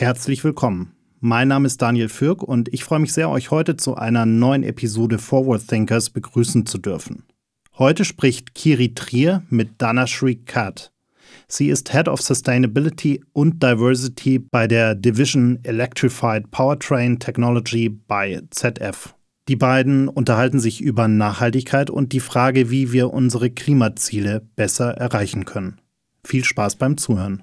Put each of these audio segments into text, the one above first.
Herzlich willkommen. Mein Name ist Daniel Fürk und ich freue mich sehr, euch heute zu einer neuen Episode Forward Thinkers begrüßen zu dürfen. Heute spricht Kiri Trier mit Dhanashree Khat. Sie ist Head of Sustainability und Diversity bei der Division Electrified Powertrain Technology bei ZF. Die beiden unterhalten sich über Nachhaltigkeit und die Frage, wie wir unsere Klimaziele besser erreichen können. Viel Spaß beim Zuhören.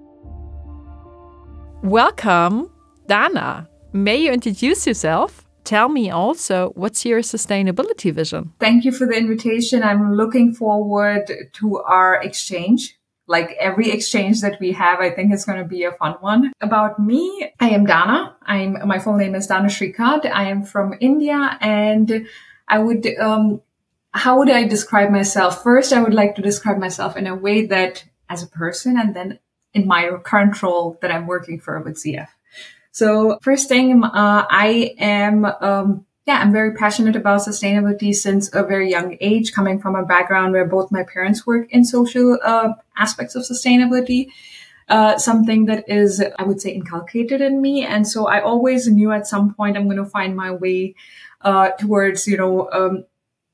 Welcome, Dana. May you introduce yourself? Tell me also what's your sustainability vision? Thank you for the invitation. I'm looking forward to our exchange. Like every exchange that we have, I think it's going to be a fun one. About me, I am Dana. I'm my full name is Dana Kad. I am from India, and I would um, how would I describe myself? First, I would like to describe myself in a way that as a person, and then in my current role that I'm working for with ZF. So first thing, uh, I am, um, yeah, I'm very passionate about sustainability since a very young age, coming from a background where both my parents work in social uh, aspects of sustainability. Uh, something that is, I would say, inculcated in me. And so I always knew at some point I'm going to find my way uh, towards, you know, um,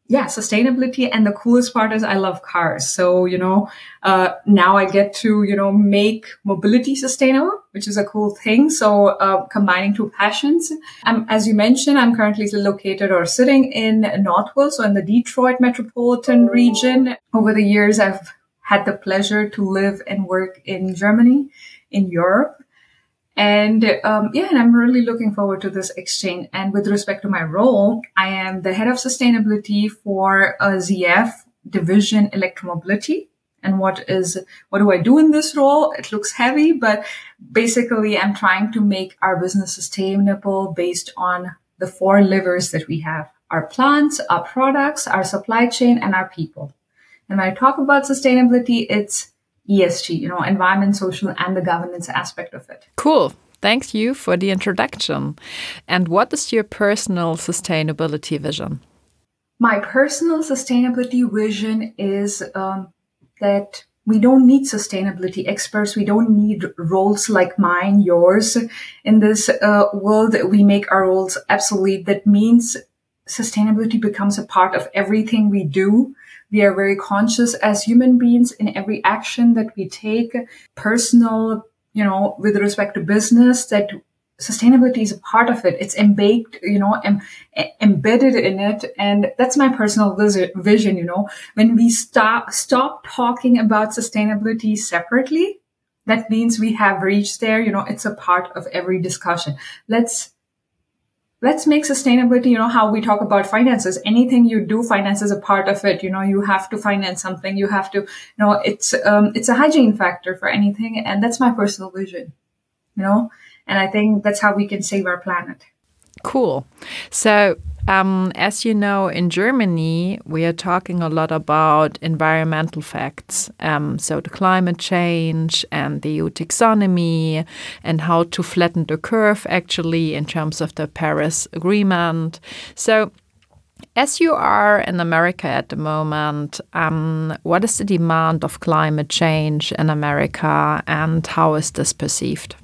yeah, sustainability. And the coolest part is I love cars. So, you know, uh, now I get to, you know, make mobility sustainable, which is a cool thing. So, uh, combining two passions. Um, as you mentioned, I'm currently located or sitting in Northville. So in the Detroit metropolitan region. Over the years, I've had the pleasure to live and work in Germany, in Europe. And um, yeah, and I'm really looking forward to this exchange. And with respect to my role, I am the head of sustainability for a ZF division electromobility. And what is, what do I do in this role? It looks heavy, but basically I'm trying to make our business sustainable based on the four levers that we have. Our plants, our products, our supply chain, and our people. And when I talk about sustainability, it's ESG, you know, environment, social, and the governance aspect of it. Cool. Thank you for the introduction. And what is your personal sustainability vision? My personal sustainability vision is um, that we don't need sustainability experts. We don't need roles like mine, yours. In this uh, world, we make our roles obsolete. That means sustainability becomes a part of everything we do. We are very conscious as human beings in every action that we take, personal, you know, with respect to business, that sustainability is a part of it. It's embedded, you know, em- embedded in it. And that's my personal vision, you know, when we stop, stop talking about sustainability separately, that means we have reached there, you know, it's a part of every discussion. Let's let's make sustainability, you know, how we talk about finances. Anything you do, finance is a part of it. You know, you have to finance something. You have to, you know, it's, um, it's a hygiene factor for anything. And that's my personal vision, you know, and I think that's how we can save our planet. Cool. So um, as you know, in Germany, we are talking a lot about environmental facts. Um, so, the climate change and the EU taxonomy, and how to flatten the curve actually in terms of the Paris Agreement. So, as you are in America at the moment, um, what is the demand of climate change in America and how is this perceived?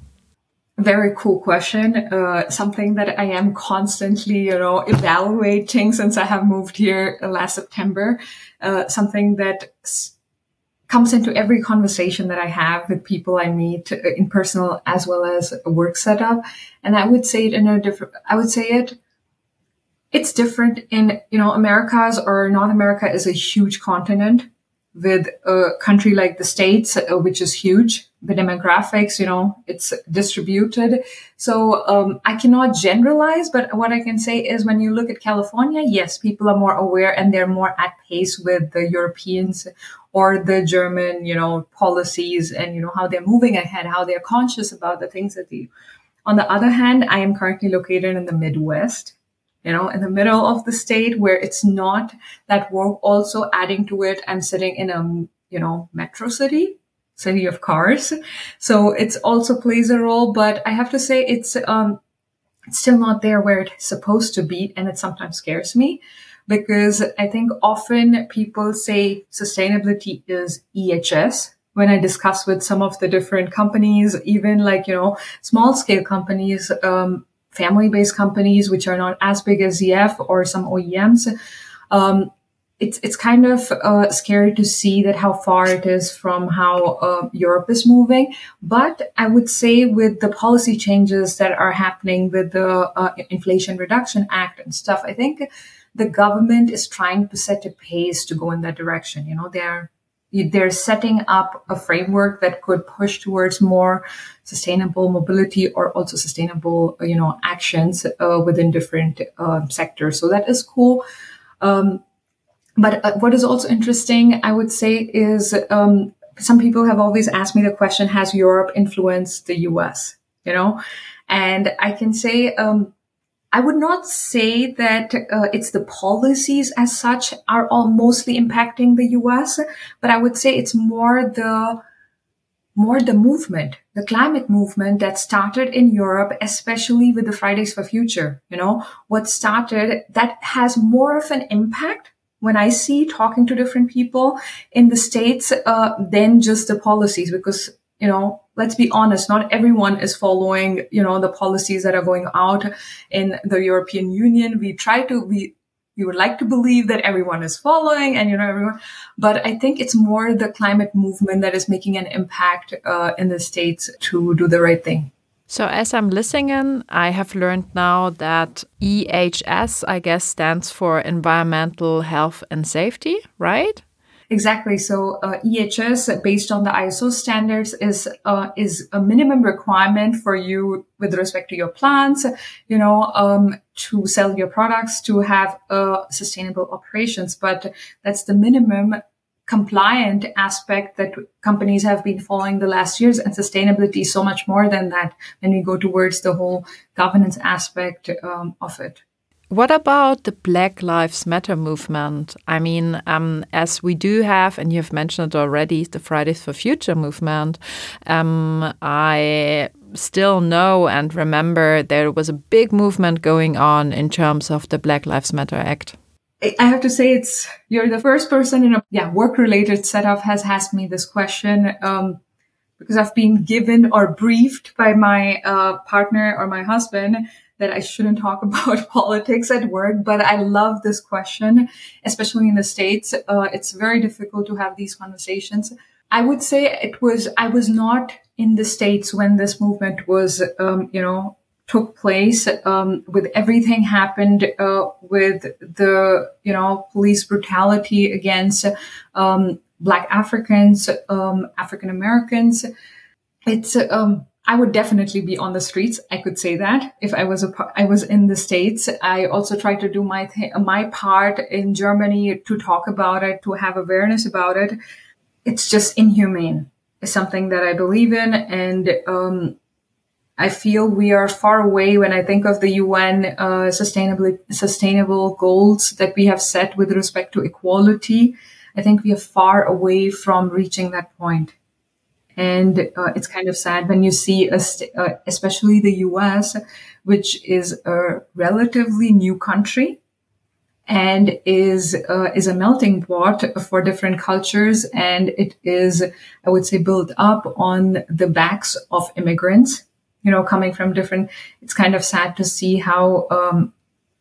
Very cool question. Uh, something that I am constantly, you know, evaluating since I have moved here last September. Uh, something that s- comes into every conversation that I have with people I meet uh, in personal as well as work setup. And I would say it in a different, I would say it, it's different in, you know, Americas or North America is a huge continent with a country like the States, uh, which is huge. The demographics, you know, it's distributed. So um, I cannot generalize, but what I can say is when you look at California, yes, people are more aware and they're more at pace with the Europeans or the German, you know, policies and, you know, how they're moving ahead, how they're conscious about the things that they on the other hand, I am currently located in the Midwest, you know, in the middle of the state where it's not that work. Also adding to it, I'm sitting in a, you know, metro city, city of cars. So it's also plays a role, but I have to say it's, um, it's still not there where it's supposed to be. And it sometimes scares me because I think often people say sustainability is EHS, when I discuss with some of the different companies, even like, you know, small scale companies, um, family based companies, which are not as big as ZF or some OEMs, um, it's, it's kind of uh, scary to see that how far it is from how uh, Europe is moving. But I would say with the policy changes that are happening with the uh, Inflation Reduction Act and stuff, I think the government is trying to set a pace to go in that direction. You know, they're they're setting up a framework that could push towards more sustainable mobility or also sustainable, you know, actions uh, within different uh, sectors. So that is cool. Um, but uh, what is also interesting, I would say, is um, some people have always asked me the question: Has Europe influenced the U.S.? You know, and I can say um, I would not say that uh, it's the policies as such are all mostly impacting the US, but I would say it's more the more the movement, the climate movement that started in Europe, especially with the Fridays for Future. You know, what started that has more of an impact when I see talking to different people in the States uh, than just the policies, because you know, let's be honest, not everyone is following, you know, the policies that are going out in the European Union. We try to, we, we would like to believe that everyone is following and, you know, everyone, but I think it's more the climate movement that is making an impact uh, in the States to do the right thing. So, as I'm listening, I have learned now that EHS, I guess, stands for environmental health and safety, right? Exactly. So uh, EHS, based on the ISO standards, is uh, is a minimum requirement for you with respect to your plants. You know, um, to sell your products, to have uh, sustainable operations. But that's the minimum compliant aspect that companies have been following the last years and sustainability is so much more than that when we go towards the whole governance aspect um, of it what about the Black Lives Matter movement? I mean, um, as we do have, and you've mentioned it already, the Fridays for Future movement, um, I still know and remember there was a big movement going on in terms of the Black Lives Matter Act. I have to say, it's you're the first person in a yeah work related setup has asked me this question um, because I've been given or briefed by my uh, partner or my husband that I shouldn't talk about politics at work, but I love this question, especially in the States. Uh, it's very difficult to have these conversations. I would say it was, I was not in the States when this movement was, um, you know, took place, um, with everything happened, uh, with the, you know, police brutality against, um, Black Africans, um, African Americans. It's, um, I would definitely be on the streets. I could say that if I was a, I was in the States. I also tried to do my, th- my part in Germany to talk about it, to have awareness about it. It's just inhumane. It's something that I believe in. And, um, I feel we are far away when I think of the UN uh, sustainable sustainable goals that we have set with respect to equality. I think we are far away from reaching that point. And uh, it's kind of sad when you see, st- uh, especially the US, which is a relatively new country and is uh, is a melting pot for different cultures, and it is, I would say, built up on the backs of immigrants. You know, coming from different. It's kind of sad to see how um,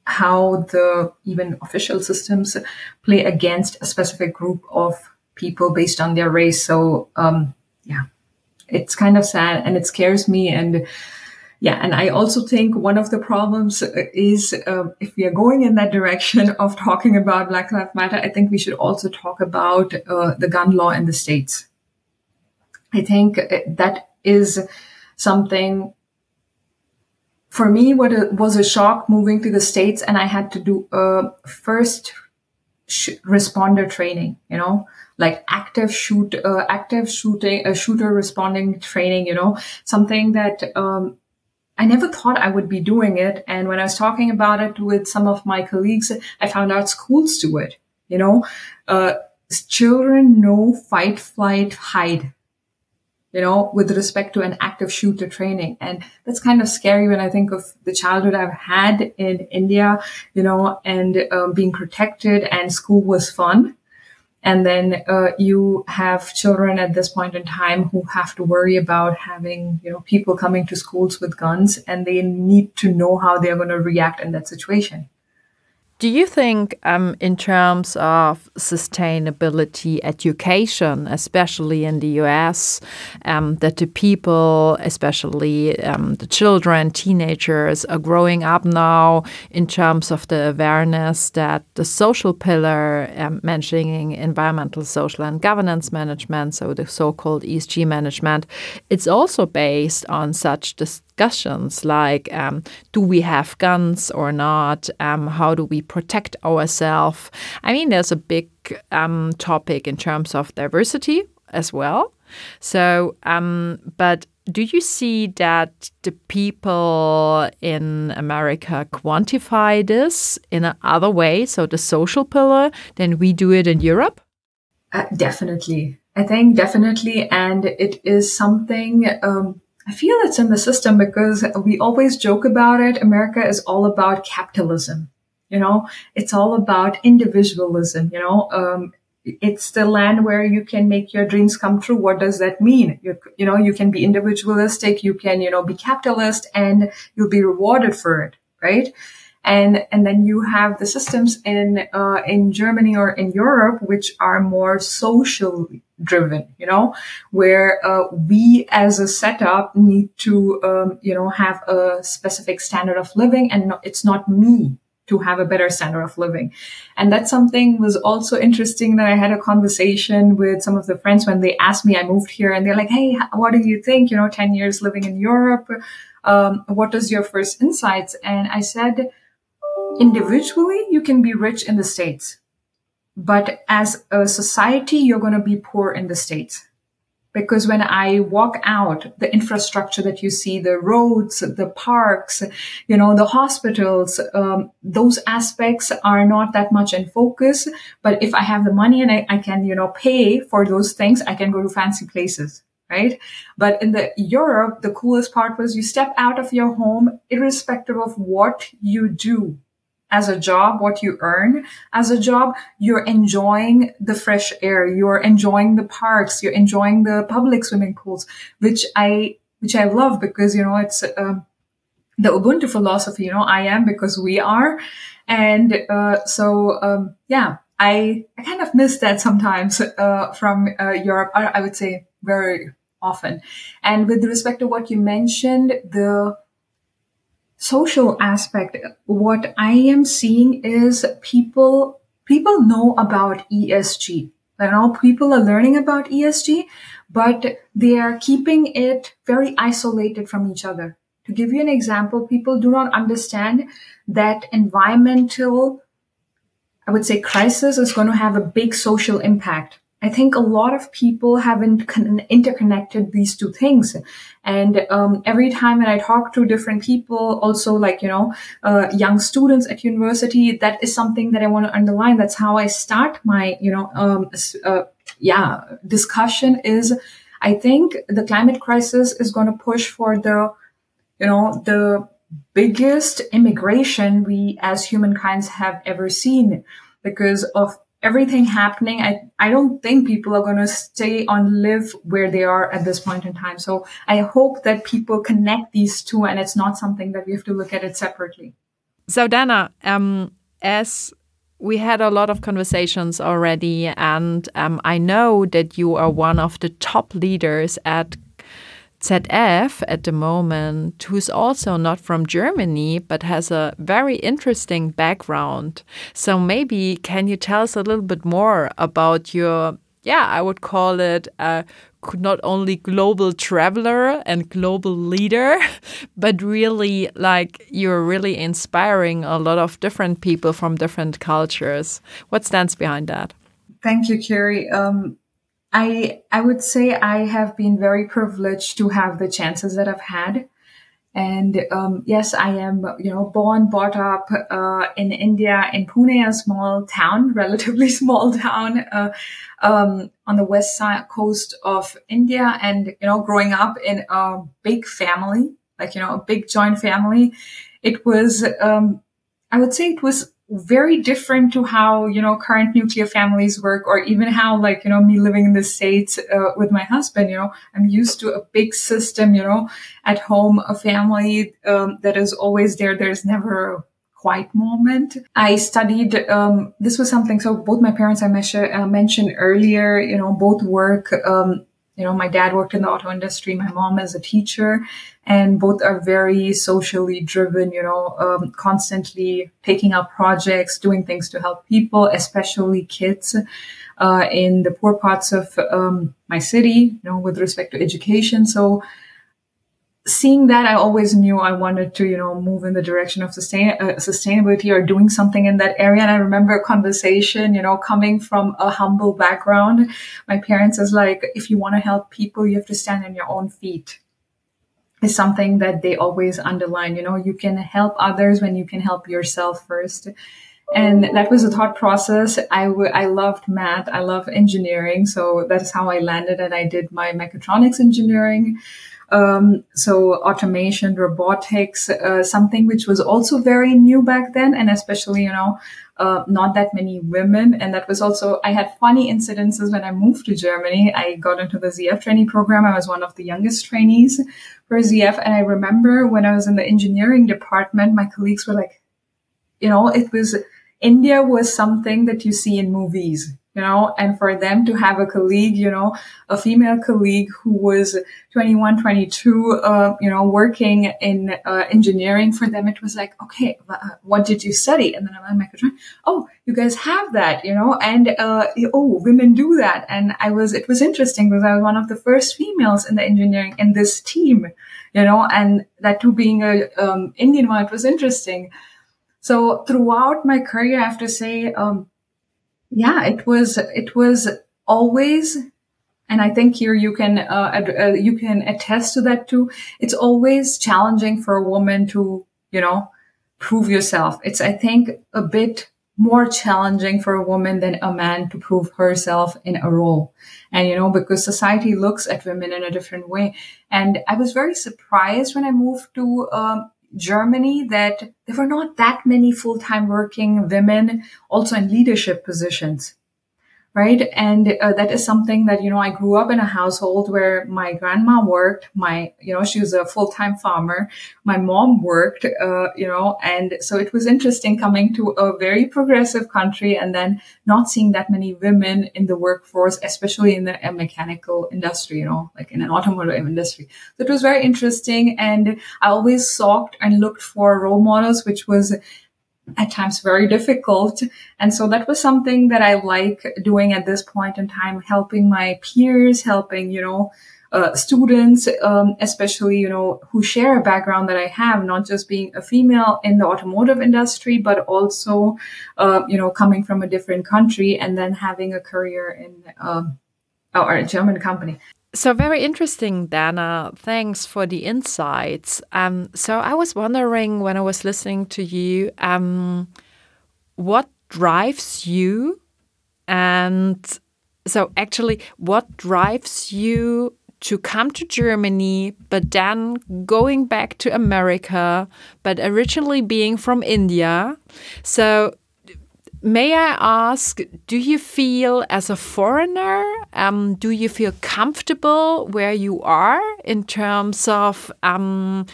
how the even official systems play against a specific group of people based on their race. So um, yeah, it's kind of sad and it scares me. And yeah, and I also think one of the problems uh, is uh, if we are going in that direction of talking about Black Lives Matter, I think we should also talk about uh, the gun law in the states. I think uh, that is something for me what was a shock moving to the states and i had to do a first sh- responder training you know like active shoot uh, active shooting a uh, shooter responding training you know something that um, I never thought I would be doing it. And when I was talking about it with some of my colleagues, I found out schools do it. You know, uh, children know fight, flight, hide you know, with respect to an active shooter training. And that's kind of scary when I think of the childhood I've had in India, you know, and um, being protected and school was fun. And then uh, you have children at this point in time who have to worry about having, you know, people coming to schools with guns and they need to know how they're going to react in that situation. Do you think, um, in terms of sustainability education, especially in the US, um, that the people, especially um, the children, teenagers, are growing up now in terms of the awareness that the social pillar, um, mentioning environmental, social, and governance management, so the so called ESG management, it's also based on such discussions like um, do we have guns or not? Um, how do we protect ourselves? I mean, there's a big um, topic in terms of diversity as well. So, um, but do you see that the people in America quantify this in another way, so the social pillar, than we do it in Europe? Uh, definitely. I think definitely. And it is something um, I feel it's in the system because we always joke about it. America is all about capitalism. You know, it's all about individualism. You know, um, it's the land where you can make your dreams come true. What does that mean? You, you know, you can be individualistic. You can, you know, be capitalist and you'll be rewarded for it. Right and and then you have the systems in uh, in Germany or in Europe which are more social driven you know where uh, we as a setup need to um, you know have a specific standard of living and no, it's not me to have a better standard of living. And that's something was also interesting that i had a conversation with some of the friends when they asked me i moved here and they're like hey what do you think you know 10 years living in europe? Um, what is your first insights? And i said individually, you can be rich in the States. But as a society, you're going to be poor in the States. Because when I walk out, the infrastructure that you see, the roads, the parks, you know, the hospitals, um, those aspects are not that much in focus. But if I have the money and I, I can, you know, pay for those things, I can go to fancy places right? But in the Europe, the coolest part was you step out of your home, irrespective of what you do as a job, what you earn as a job, you're enjoying the fresh air, you're enjoying the parks, you're enjoying the public swimming pools, which I, which I love because, you know, it's, um, the Ubuntu philosophy, you know, I am because we are. And, uh, so, um, yeah, I, I kind of miss that sometimes, uh, from, uh, Europe. I, I would say very often. And with respect to what you mentioned, the, social aspect, what I am seeing is people, people know about ESG. You know, people are learning about ESG, but they are keeping it very isolated from each other. To give you an example, people do not understand that environmental, I would say crisis is going to have a big social impact. I think a lot of people haven't con- interconnected these two things. And um, every time when I talk to different people, also like, you know, uh, young students at university, that is something that I want to underline. That's how I start my, you know, um, uh, yeah, discussion is I think the climate crisis is going to push for the, you know, the biggest immigration we as humankind have ever seen because of everything happening, I, I don't think people are going to stay on live where they are at this point in time. So I hope that people connect these two and it's not something that we have to look at it separately. So Dana, um, as we had a lot of conversations already, and um, I know that you are one of the top leaders at ZF at the moment, who's also not from Germany but has a very interesting background. So maybe can you tell us a little bit more about your, yeah, I would call it a not only global traveler and global leader, but really like you're really inspiring a lot of different people from different cultures. What stands behind that? Thank you, Kiri. Um, I I would say I have been very privileged to have the chances that I've had. And um, yes, I am, you know, born, brought up uh, in India, in Pune, a small town, relatively small town uh, um, on the west side coast of India. And you know, growing up in a big family, like you know, a big joint family, it was, um, I would say, it was very different to how you know current nuclear families work or even how like you know me living in the states uh, with my husband you know i'm used to a big system you know at home a family um, that is always there. There's never a quiet moment. I studied um, this was something so both my parents i uh, mentioned earlier you know both work um, you know, my dad worked in the auto industry, my mom is a teacher, and both are very socially driven, you know, um, constantly taking up projects, doing things to help people, especially kids uh, in the poor parts of um, my city, you know, with respect to education. So seeing that, I always knew I wanted to, you know, move in the direction of sustain, uh, sustainability or doing something in that area. And I remember a conversation, you know, coming from a humble background. My parents is like, if you want to help people, you have to stand on your own feet. Is something that they always underline. You know, you can help others when you can help yourself first. And that was a thought process. I, w- I loved math. I love engineering. So that's how I landed and I did my mechatronics engineering. Um, so automation, robotics, uh, something which was also very new back then, and especially you know uh, not that many women. And that was also I had funny incidences when I moved to Germany. I got into the ZF training program. I was one of the youngest trainees for ZF, and I remember when I was in the engineering department, my colleagues were like, you know, it was India was something that you see in movies you know, and for them to have a colleague, you know, a female colleague who was 21, 22, uh, you know, working in uh, engineering for them, it was like, okay, uh, what did you study? And then I'm like, oh, you guys have that, you know, and, uh, oh, women do that. And I was, it was interesting because I was one of the first females in the engineering in this team, you know, and that too being a um, Indian one, it was interesting. So throughout my career, I have to say, um, yeah, it was, it was always, and I think here you can, uh, uh, you can attest to that too. It's always challenging for a woman to, you know, prove yourself. It's, I think, a bit more challenging for a woman than a man to prove herself in a role. And, you know, because society looks at women in a different way. And I was very surprised when I moved to, um, Germany that there were not that many full-time working women also in leadership positions right? And uh, that is something that, you know, I grew up in a household where my grandma worked, my, you know, she was a full-time farmer. My mom worked, uh, you know, and so it was interesting coming to a very progressive country and then not seeing that many women in the workforce, especially in the mechanical industry, you know, like in an automotive industry. So it was very interesting. And I always sought and looked for role models, which was at times very difficult. And so that was something that I like doing at this point in time, helping my peers, helping, you know, uh, students, um, especially, you know, who share a background that I have, not just being a female in the automotive industry, but also, uh, you know, coming from a different country and then having a career in, um, a German company. So very interesting, Dana. Thanks for the insights. Um, so I was wondering when I was listening to you, um, what drives you, and so actually, what drives you to come to Germany, but then going back to America, but originally being from India. So May I ask, do you feel as a foreigner, um, do you feel comfortable where you are in terms of, um,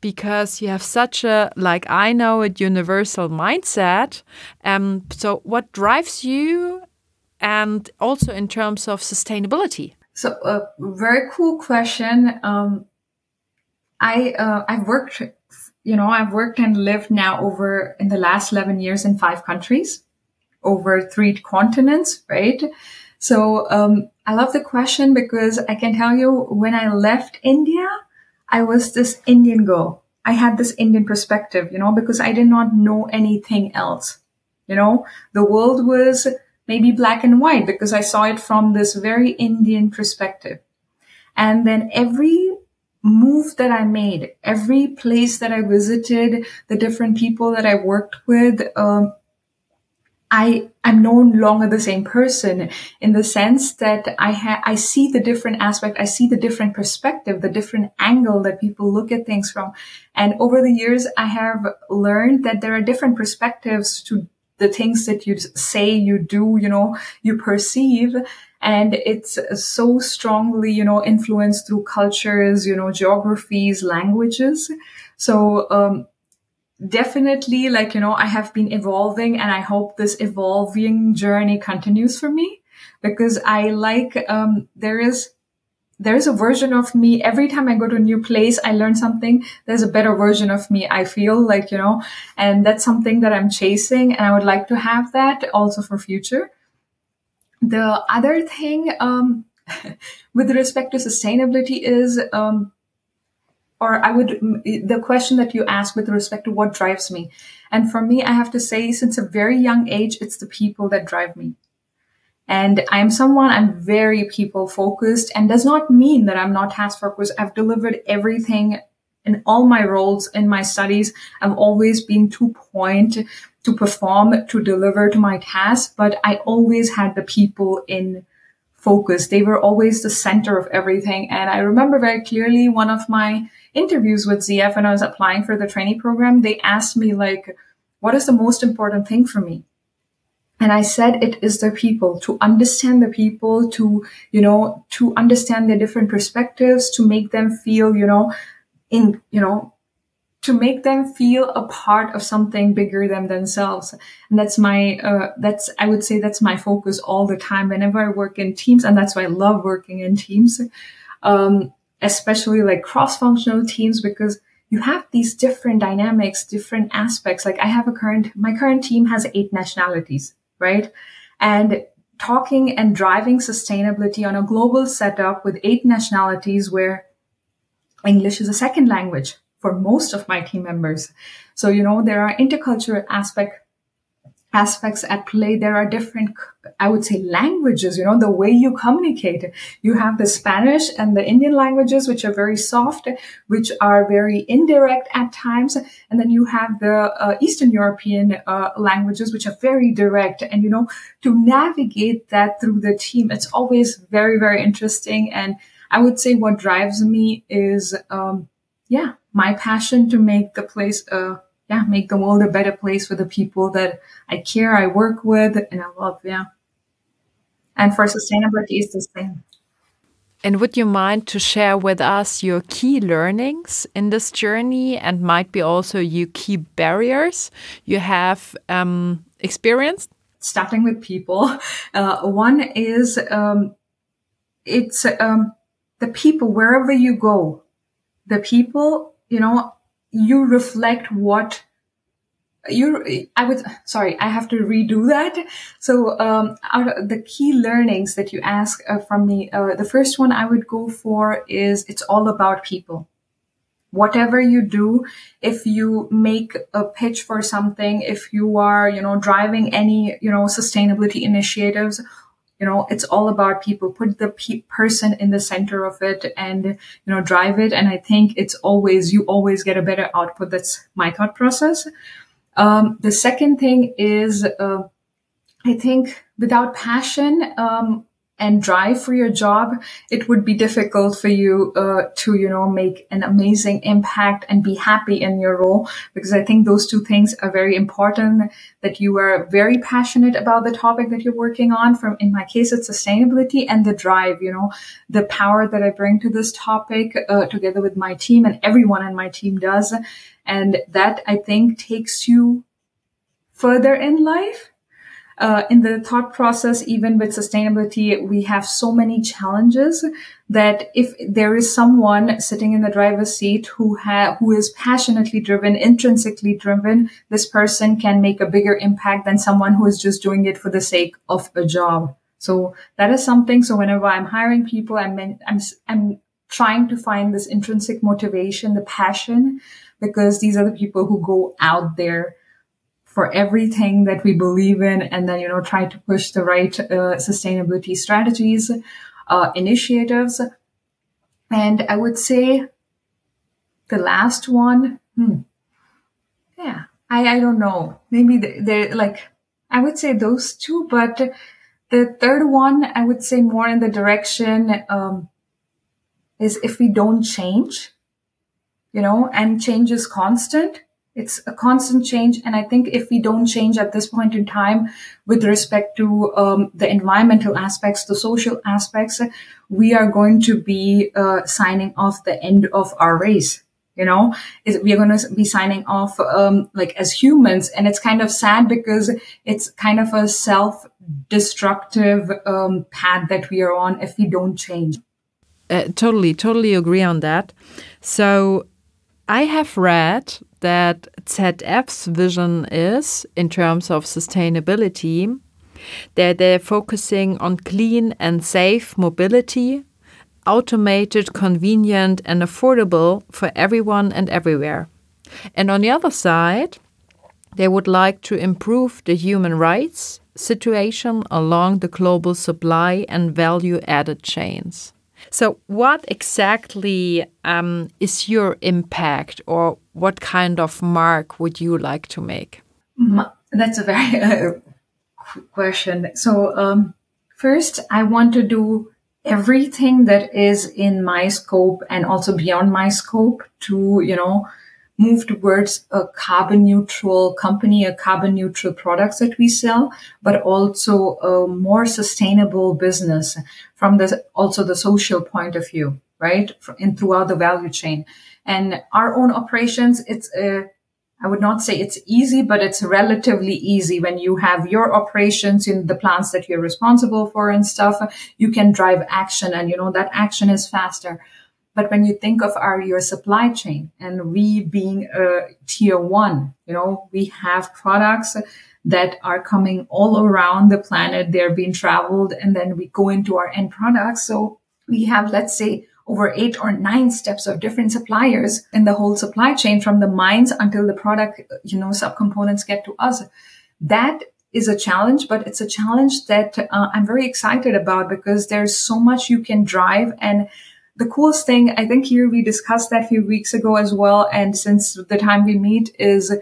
because you have such a, like I know it, universal mindset. Um, so what drives you and also in terms of sustainability? So a very cool question. Um, I uh, I've worked, you know, I've worked and lived now over in the last eleven years in five countries, over three continents, right? So um, I love the question because I can tell you when I left India, I was this Indian girl. I had this Indian perspective, you know, because I did not know anything else. You know, the world was maybe black and white because I saw it from this very Indian perspective. And then every move that I made, every place that I visited, the different people that I worked with, um, I am no longer the same person in the sense that I ha- I see the different aspect, I see the different perspective, the different angle that people look at things from. And over the years, I have learned that there are different perspectives to the things that you say, you do, you know, you perceive. And it's so strongly, you know, influenced through cultures, you know, geographies, languages. So, um, definitely like, you know, I have been evolving and I hope this evolving journey continues for me because I like, um, there is, there's a version of me every time I go to a new place, I learn something. There's a better version of me. I feel like, you know, and that's something that I'm chasing. And I would like to have that also for future. The other thing, um, with respect to sustainability is, um, or I would, the question that you ask with respect to what drives me. And for me, I have to say, since a very young age, it's the people that drive me. And I'm someone, I'm very people focused and does not mean that I'm not task focused. I've delivered everything in all my roles in my studies. I've always been to point, to perform, to deliver to my task, but I always had the people in focus. They were always the center of everything. And I remember very clearly one of my interviews with ZF when I was applying for the training program, they asked me like, what is the most important thing for me? And I said it is the people to understand the people, to, you know, to understand their different perspectives, to make them feel, you know, in, you know, to make them feel a part of something bigger than themselves. And that's my, uh, that's, I would say that's my focus all the time whenever I work in teams. And that's why I love working in teams. Um, especially like cross-functional teams because you have these different dynamics, different aspects. Like I have a current, my current team has eight nationalities, right? And talking and driving sustainability on a global setup with eight nationalities where English is a second language for most of my team members. So, you know, there are intercultural aspect aspects at play. There are different, I would say, languages, you know, the way you communicate. You have the Spanish and the Indian languages, which are very soft, which are very indirect at times. And then you have the uh, Eastern European uh, languages, which are very direct. And, you know, to navigate that through the team, it's always very, very interesting. And I would say what drives me is, um, yeah, my passion to make the place, uh, yeah, make the world a better place for the people that I care, I work with, and I love. Yeah. And for sustainability, it's the same. And would you mind to share with us your key learnings in this journey and might be also your key barriers you have um, experienced? Starting with people. Uh, one is um, it's um, the people, wherever you go, the people, you know, you reflect what you i would sorry i have to redo that. So um the key learnings that you ask uh, from me uh, the first one i would go for is it's all about people. Whatever you do if you make a pitch for something if you are you know driving any you know sustainability initiatives you know it's all about people put the pe- person in the center of it and you know drive it. And i think it's always you always get a better output. That's my thought process. Um, the second thing is uh, i think without passion um, and drive for your job, it would be difficult for you uh, to, you know, make an amazing impact and be happy in your role. Because I think those two things are very important. That you are very passionate about the topic that you're working on. From in my case, it's sustainability and the drive. You know, the power that I bring to this topic uh, together with my team and everyone in my team does, and that I think takes you further in life uh, in the thought process, even with sustainability, we have so many challenges that if there is someone sitting in the driver's seat who ha- who is passionately driven, intrinsically driven, this person can make a bigger impact than someone who is just doing it for the sake of a job. So that is something. So whenever I'm hiring people, I'm, I'm, I'm trying to find this intrinsic motivation, the passion, because these are the people who go out there for everything that we believe in and then, you know, try to push the right uh, sustainability strategies, uh, initiatives. And I would say the last one, hmm, yeah, I, I don't know. Maybe they're like, I would say those two, but the third one, I would say more in the direction, um, is if we don't change, you know, and change is constant, it's a constant change. And I think if we don't change at this point in time with respect to um, the environmental aspects, the social aspects, we are going to be uh, signing off the end of our race. You know, we are going to be signing off um, like as humans, and it's kind of sad because it's kind of a self-destructive um, path that we are on if we don't change. Uh, totally, totally agree on that. So I have read that ZF's vision is, in terms of sustainability, that they're focusing on clean and safe mobility, automated, convenient, and affordable for everyone and everywhere. And on the other side, they would like to improve the human rights situation along the global supply and value added chains. So, what exactly um, is your impact, or what kind of mark would you like to make? That's a very uh, question. So, um, first, I want to do everything that is in my scope and also beyond my scope to, you know, move towards a carbon neutral company, a carbon neutral products that we sell, but also a more sustainable business from the, also the social point of view, right? And throughout the value chain and our own operations, it's a, I would not say it's easy, but it's relatively easy when you have your operations in the plants that you're responsible for and stuff. You can drive action and, you know, that action is faster. But when you think of our your supply chain and we being a tier one, you know, we have products that are coming all around the planet. They're being traveled and then we go into our end products. So we have, let's say, over eight or nine steps of different suppliers in the whole supply chain from the mines until the product, you know, subcomponents get to us. That is a challenge, but it's a challenge that uh, I'm very excited about because there's so much you can drive and the coolest thing, I think here we discussed that a few weeks ago as well. And since the time we meet is,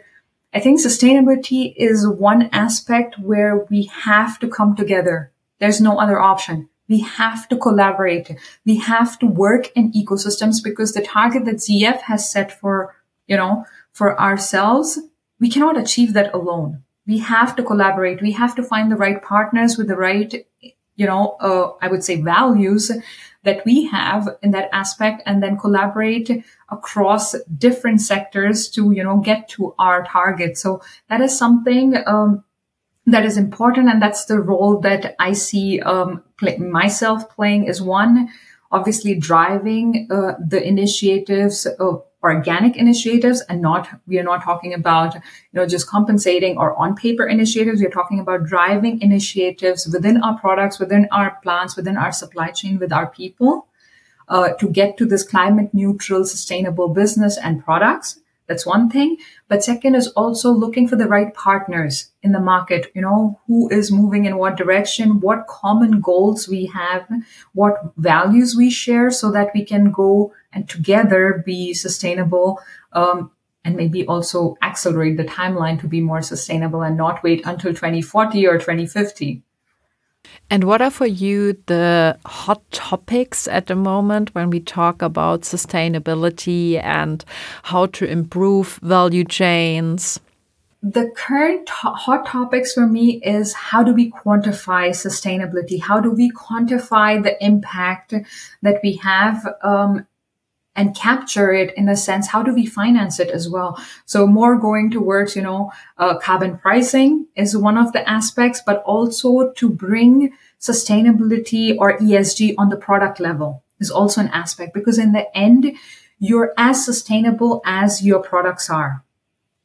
I think sustainability is one aspect where we have to come together. There's no other option. We have to collaborate. We have to work in ecosystems because the target that ZF has set for, you know, for ourselves, we cannot achieve that alone. We have to collaborate. We have to find the right partners with the right, you know, uh, I would say values that we have in that aspect and then collaborate across different sectors to, you know, get to our target. So that is something, um, that is important. And that's the role that I see, um, play, myself playing is one, obviously driving, uh, the initiatives of organic initiatives and not, we are not talking about, you know, just compensating or on paper initiatives. We're talking about driving initiatives within our products, within our plants, within our supply chain, with our people, uh, to get to this climate neutral, sustainable business and products. That's one thing. But second is also looking for the right partners in the market. You know, who is moving in what direction, what common goals we have, what values we share so that we can go and together be sustainable. Um, and maybe also accelerate the timeline to be more sustainable and not wait until 2040 or 2050. And what are for you the hot topics at the moment when we talk about sustainability and how to improve value chains? The current hot topics for me is how do we quantify sustainability? How do we quantify the impact that we have um, and capture it in a sense how do we finance it as well? So more going towards you know uh, carbon pricing is one of the aspects but also to bring sustainability or esg on the product level is also an aspect because in the end you're as sustainable as your products are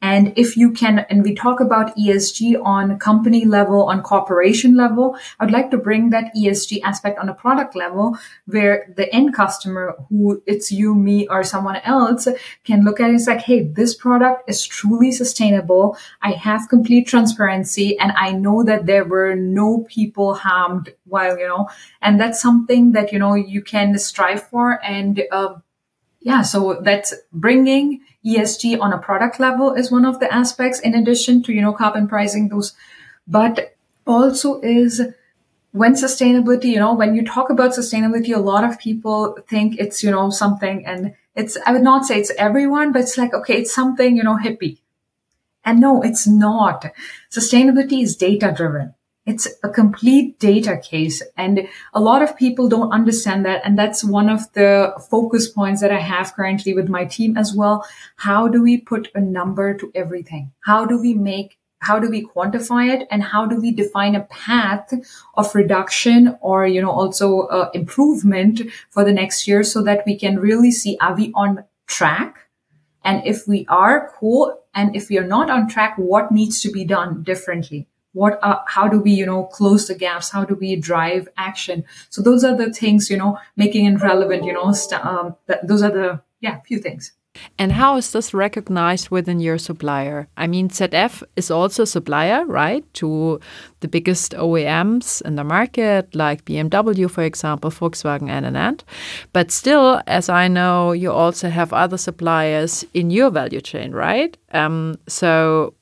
and if you can, and we talk about ESG on company level, on corporation level, I'd like to bring that ESG aspect on a product level where the end customer, who it's you, me, or someone else can look at it and say, Hey, this product is truly sustainable. I have complete transparency and I know that there were no people harmed while, you know, and that's something that, you know, you can strive for. And, uh, yeah, so that's bringing ESG on a product level is one of the aspects in addition to, you know, carbon pricing those, but also is when sustainability, you know, when you talk about sustainability, a lot of people think it's, you know, something and it's, I would not say it's everyone, but it's like, okay, it's something, you know, hippie. And no, it's not. Sustainability is data driven. It's a complete data case. And a lot of people don't understand that. And that's one of the focus points that I have currently with my team as well. How do we put a number to everything? How do we make how do we quantify it and how do we define a path of reduction or you know also uh, improvement for the next year so that we can really see are we on track and if we are cool and if we are not on track what needs to be done differently what are, how do we you know close the gaps how do we drive action so those are the things you know making it relevant you know st- um, th- those are the yeah few things and how is this recognized within your supplier? I mean, ZF is also a supplier, right, to the biggest OEMs in the market, like BMW, for example, Volkswagen, and and But still, as I know, you also have other suppliers in your value chain, right? Um, so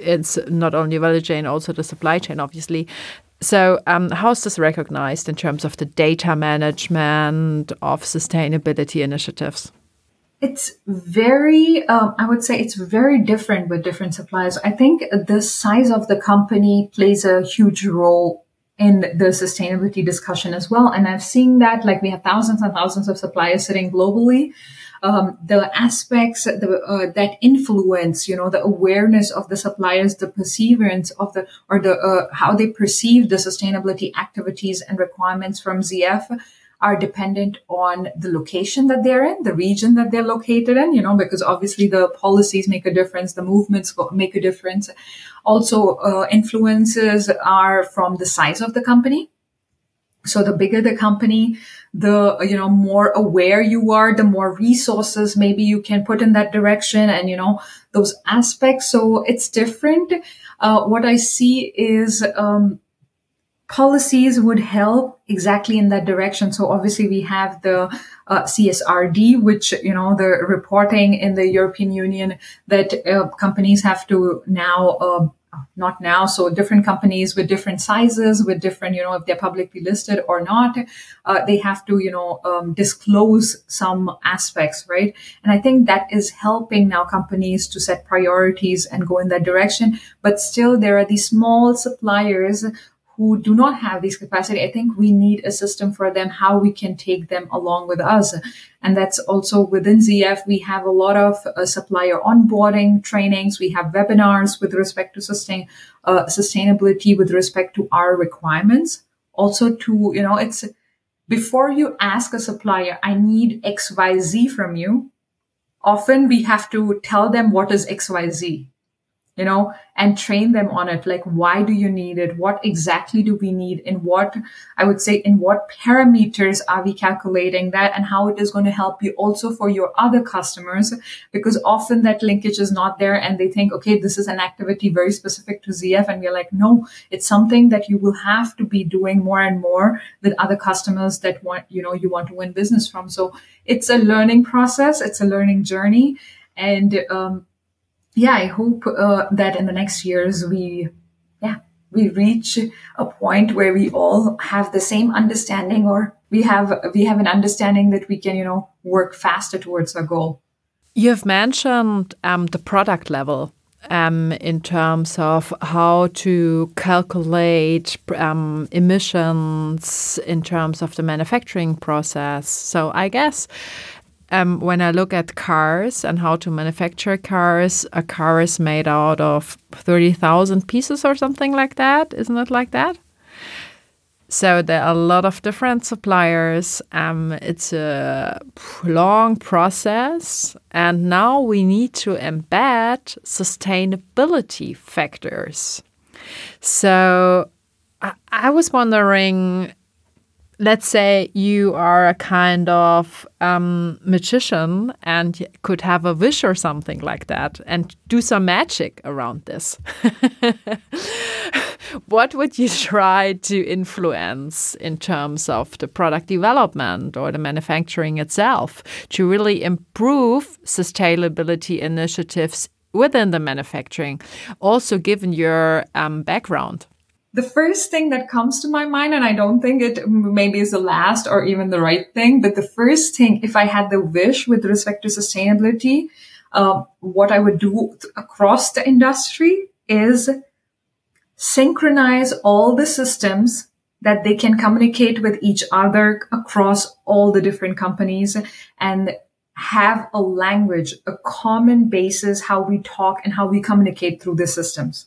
it's not only value chain, also the supply chain, obviously. So, um, how is this recognized in terms of the data management of sustainability initiatives? It's very, um, I would say it's very different with different suppliers. I think the size of the company plays a huge role in the sustainability discussion as well. And I've seen that like we have thousands and thousands of suppliers sitting globally um, the aspects the, uh, that influence, you know, the awareness of the suppliers, the perseverance of the, or the, uh, how they perceive the sustainability activities and requirements from ZF are dependent on the location that they're in, the region that they're located in, you know, because obviously the policies make a difference, the movements make a difference. Also, uh, influences are from the size of the company. So the bigger the company, the you know more aware you are the more resources maybe you can put in that direction and you know those aspects. So it's different. Uh, what i see is um, policies would help exactly in that direction. So obviously we have the uh, csrd which you know the reporting in the european union that uh, companies have to now uh, not now. So different companies with different sizes, with different, you know, if they're publicly listed or not, uh, they have to, you know, um, disclose some aspects, right? And I think that is helping now companies to set priorities and go in that direction. But still, there are these small suppliers who do not have these capacity, I think we need a system for them, how we can take them along with us. And that's also within ZF. We have a lot of uh, supplier onboarding trainings. We have webinars with respect to sustain, uh, sustainability with respect to our requirements. Also to, you know, it's before you ask a supplier, I need XYZ from you. Often we have to tell them what is XYZ you know, and train them on it. Like, why do you need it? What exactly do we need? In what, I would say, in what parameters are we calculating that and how it is going to help you also for your other customers? Because often that linkage is not there and they think, okay, this is an activity very specific to ZF. And we're like, no, it's something that you will have to be doing more and more with other customers that want, you know, you want to win business from. So it's a learning process. It's a learning journey. And, um, yeah, I hope uh, that in the next years we, yeah, we reach a point where we all have the same understanding, or we have we have an understanding that we can, you know, work faster towards our goal. You have mentioned um, the product level um, in terms of how to calculate um, emissions in terms of the manufacturing process. So I guess um, when I look at cars and how to manufacture cars, a car is made out of 30,000 pieces or something like that. Isn't it like that? So there are a lot of different suppliers. Um, it's a long process, and now we need to embed sustainability factors. So I, I was wondering let's say you are a kind of um, magician and could have a wish or something like that and do some magic around this. what would you try to influence in terms of the product development or the manufacturing itself to really improve sustainability initiatives within the manufacturing, also given your um, background? The first thing that comes to my mind, and I don't think it maybe is the last or even the right thing, but the first thing, if I had the wish with respect to sustainability, uh, what I would do across the industry is synchronize all the systems that they can communicate with each other across all the different companies and have a language, a common basis, how we talk and how we communicate through the systems.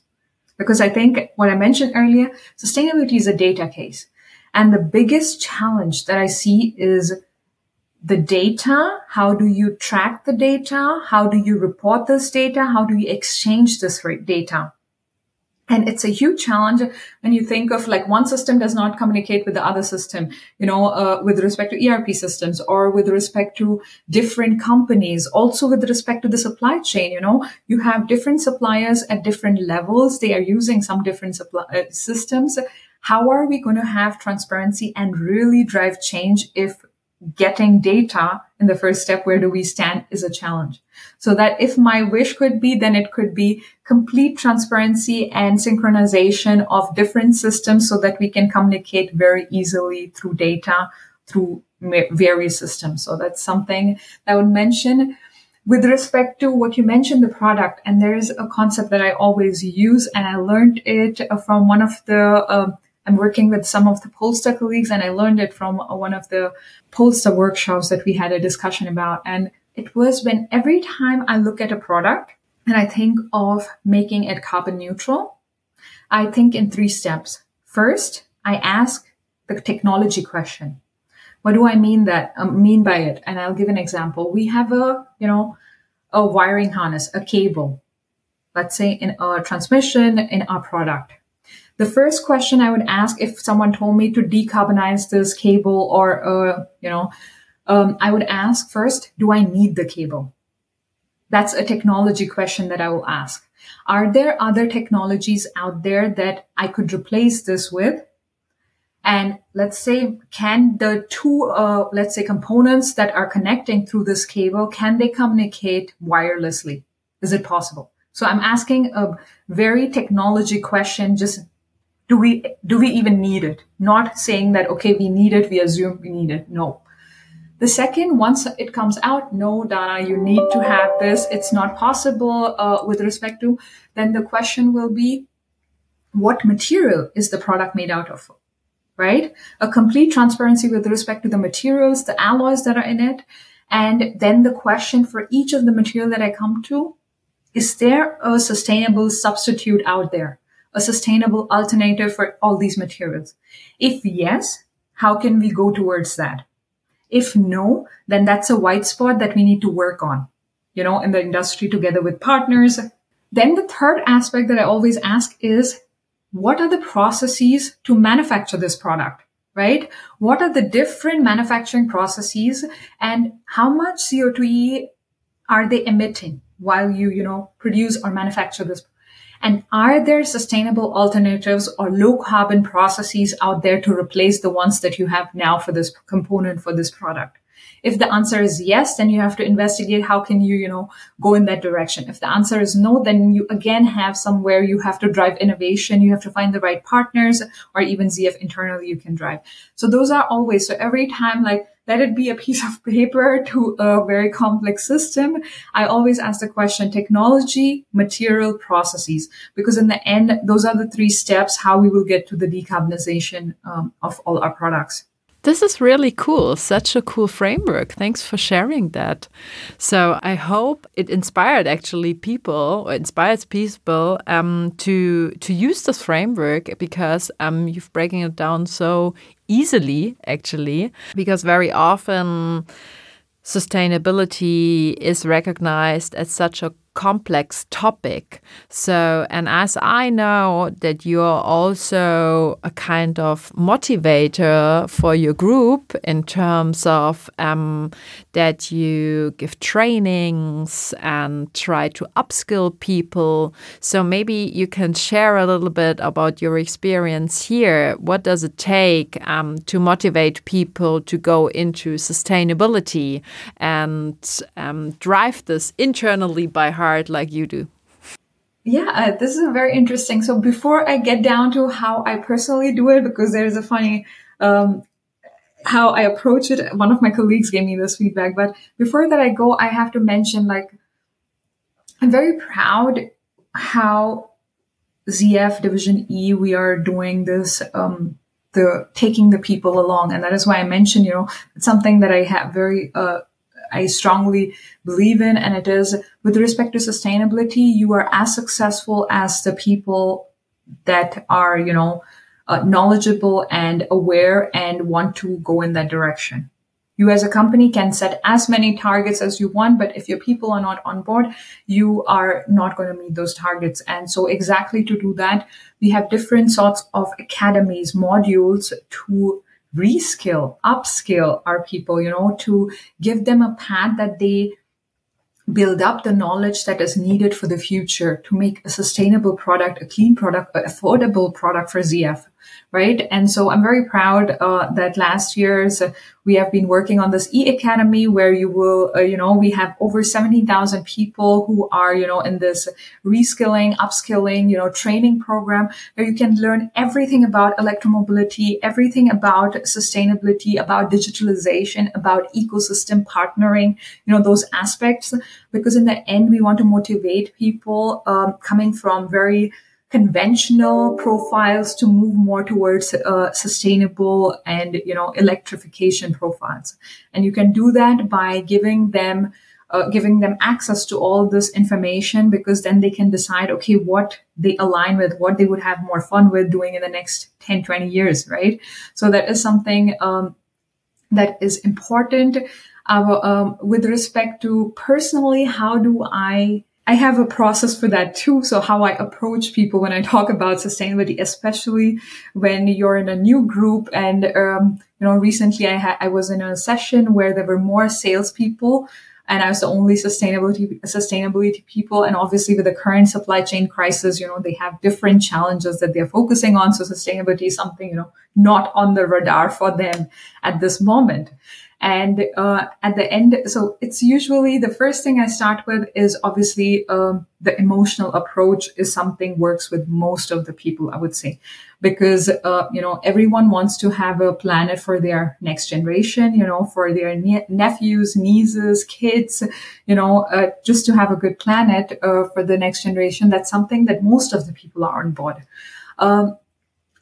Because I think what I mentioned earlier, sustainability is a data case. And the biggest challenge that I see is the data. How do you track the data? How do you report this data? How do you exchange this data? And it's a huge challenge when you think of like one system does not communicate with the other system, you know, uh, with respect to ERP systems or with respect to different companies, also with respect to the supply chain, you know, you have different suppliers at different levels. They are using some different supply, uh, systems. How are we going to have transparency and really drive change if getting data in the first step, where do we stand is a challenge. So that if my wish could be, then it could be complete transparency and synchronization of different systems so that we can communicate very easily through data, through various systems. So that's something that I would mention. With respect to what you mentioned, the product, and there is a concept that I always use, and I learned it from one of the uh, I'm working with some of the Polestar colleagues and I learned it from one of the Polestar workshops that we had a discussion about. And it was when every time I look at a product and I think of making it carbon neutral, I think in three steps. First, I ask the technology question. What do I mean that um, mean by it? And I'll give an example. We have a, you know, a wiring harness, a cable, let's say in a transmission in our product the first question I would ask if someone told me to decarbonize this cable or, uh, you know, um, I would ask first, do I need the cable? That's a technology question that I will ask. Are there other technologies out there that I could replace this with? And let's say, can the two, uh, let's say components that are connecting through this cable, can they communicate wirelessly? Is it possible? So I'm asking a very technology question, just do we do we even need it? Not saying that okay we need it we assume we need it. No. The second once it comes out no dana you need to have this. It's not possible uh, with respect to then the question will be what material is the product made out of? Right? A complete transparency with respect to the materials the alloys that are in it and then the question for each of the material that i come to is there a sustainable substitute out there a sustainable alternative for all these materials? If yes, how can we go towards that? If no, then that's a white spot that we need to work on, you know, in the industry together with partners. Then the third aspect that I always ask is, what are the processes to manufacture this product? Right? What are the different manufacturing processes and how much CO2e are they emitting while you, you know, produce or manufacture this and are there sustainable alternatives or low carbon processes out there to replace the ones that you have now for this component for this product? If the answer is yes, then you have to investigate how can you, you know, go in that direction. If the answer is no, then you again have somewhere you have to drive innovation. You have to find the right partners or even if internally you can drive. So those are always, so every time like let it be a piece of paper to a very complex system. I always ask the question, technology, material, processes, because in the end, those are the three steps how we will get to the decarbonization um, of all our products. This is really cool. Such a cool framework. Thanks for sharing that. So I hope it inspired actually people or inspires people um, to to use this framework because um, you've breaking it down so easily actually because very often sustainability is recognized as such a complex topic. So, and as I know that you're also a kind of motivator for your group in terms of um, that you give trainings and try to upskill people. So, maybe you can share a little bit about your experience here. What does it take um, to motivate people to go into sustainability and um, drive this internally by heart? like you do? Yeah, uh, this is very interesting. So before I get down to how I personally do it, because there's a funny um, how I approach it. One of my colleagues gave me this feedback, but before that I go, I have to mention like I'm very proud how ZF Division E we are doing this. Um, the taking the people along, and that is why I mentioned, you know, it's something that I have very uh, I strongly believe in. And it is with respect to sustainability, you are as successful as the people that are, you know, uh, knowledgeable and aware and want to go in that direction. You as a company can set as many targets as you want, but if your people are not on board, you are not going to meet those targets. And so exactly to do that, we have different sorts of academies, modules to reskill, upskill our people, you know, to give them a path that they build up the knowledge that is needed for the future to make a sustainable product, a clean product, an affordable product for ZF right? And so I'm very proud uh, that last year's uh, we have been working on this e academy where you will, uh, you know, we have over 17,000 people who are, you know, in this reskilling, upskilling, you know, training program where you can learn everything about electromobility, everything about sustainability, about digitalization, about ecosystem partnering, you know, those aspects. Because in the end, we want to motivate people um, coming from very conventional profiles to move more towards uh, sustainable and you know electrification profiles. And you can do that by giving them uh, giving them access to all this information because then they can decide okay what they align with what they would have more fun with doing in the next 10 20 years right? So that is something um, that is important. Uh, um, with respect to personally how do i I have a process for that too. So how I approach people when I talk about sustainability, especially when you're in a new group. And, um, you know, recently I had, I was in a session where there were more salespeople and I was the only sustainability, sustainability people. And obviously with the current supply chain crisis, you know, they have different challenges that they're focusing on. So sustainability is something, you know, not on the radar for them at this moment. And uh, at the end, so it's usually the first thing I start with is obviously um, the emotional approach is something works with most of the people, I would say, because uh, you know everyone wants to have a planet for their next generation, you know, for their ne- nephews, nieces, kids, you know, uh, just to have a good planet uh, for the next generation. That's something that most of the people are on board. Um,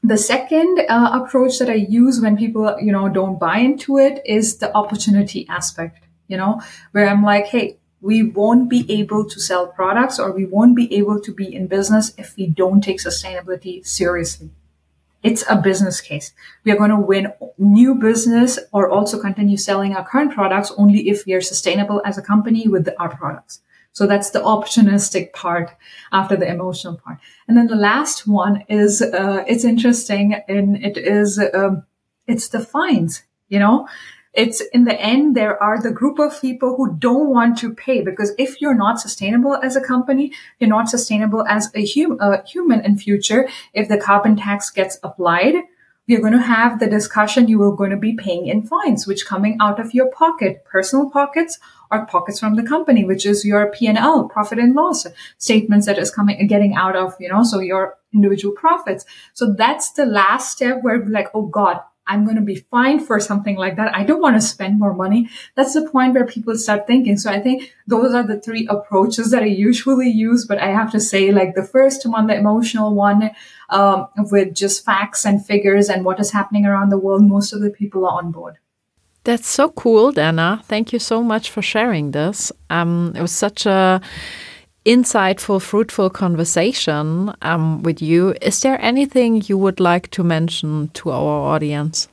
the second uh, approach that I use when people, you know, don't buy into it is the opportunity aspect, you know, where I'm like, hey, we won't be able to sell products or we won't be able to be in business if we don't take sustainability seriously. It's a business case. We are going to win new business or also continue selling our current products only if we are sustainable as a company with our products. So that's the opportunistic part after the emotional part. And then the last one is, uh, it's interesting and it is, um, it's the fines, you know, it's in the end, there are the group of people who don't want to pay because if you're not sustainable as a company, you're not sustainable as a, hum- a human in future. If the carbon tax gets applied, you're going to have the discussion you are going to be paying in fines, which coming out of your pocket, personal pockets or pockets from the company, which is your P&L, profit and loss statements that is coming, getting out of, you know, so your individual profits. So that's the last step where like, oh God, I'm going to be fined for something like that. I don't want to spend more money. That's the point where people start thinking. So I think those are the three approaches that I usually use. But I have to say, like the first one, the emotional one, um, with just facts and figures and what is happening around the world, most of the people are on board. That's so cool, Dana. Thank you so much for sharing this. Um, it was such a insightful, fruitful conversation um, with you. Is there anything you would like to mention to our audience?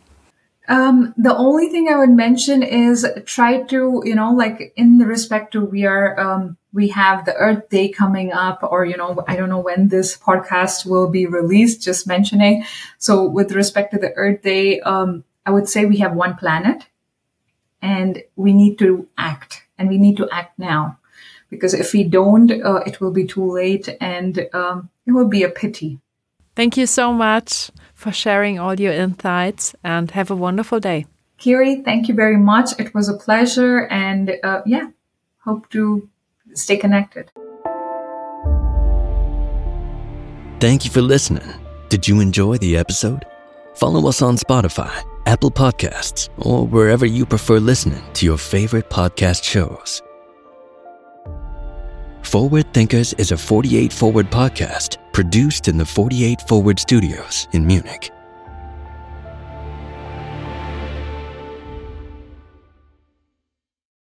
Um, the only thing I would mention is try to, you know, like in the respect to we are, um, we have the Earth Day coming up, or, you know, I don't know when this podcast will be released, just mentioning. So with respect to the Earth Day, um, I would say we have one planet and we need to act and we need to act now because if we don't, uh, it will be too late and um, it will be a pity. Thank you so much for sharing all your insights and have a wonderful day. Kiri, thank you very much. It was a pleasure and uh, yeah, hope to stay connected. Thank you for listening. Did you enjoy the episode? Follow us on Spotify, Apple Podcasts, or wherever you prefer listening to your favorite podcast shows. Forward Thinkers is a 48 Forward podcast produced in the 48 Forward studios in Munich.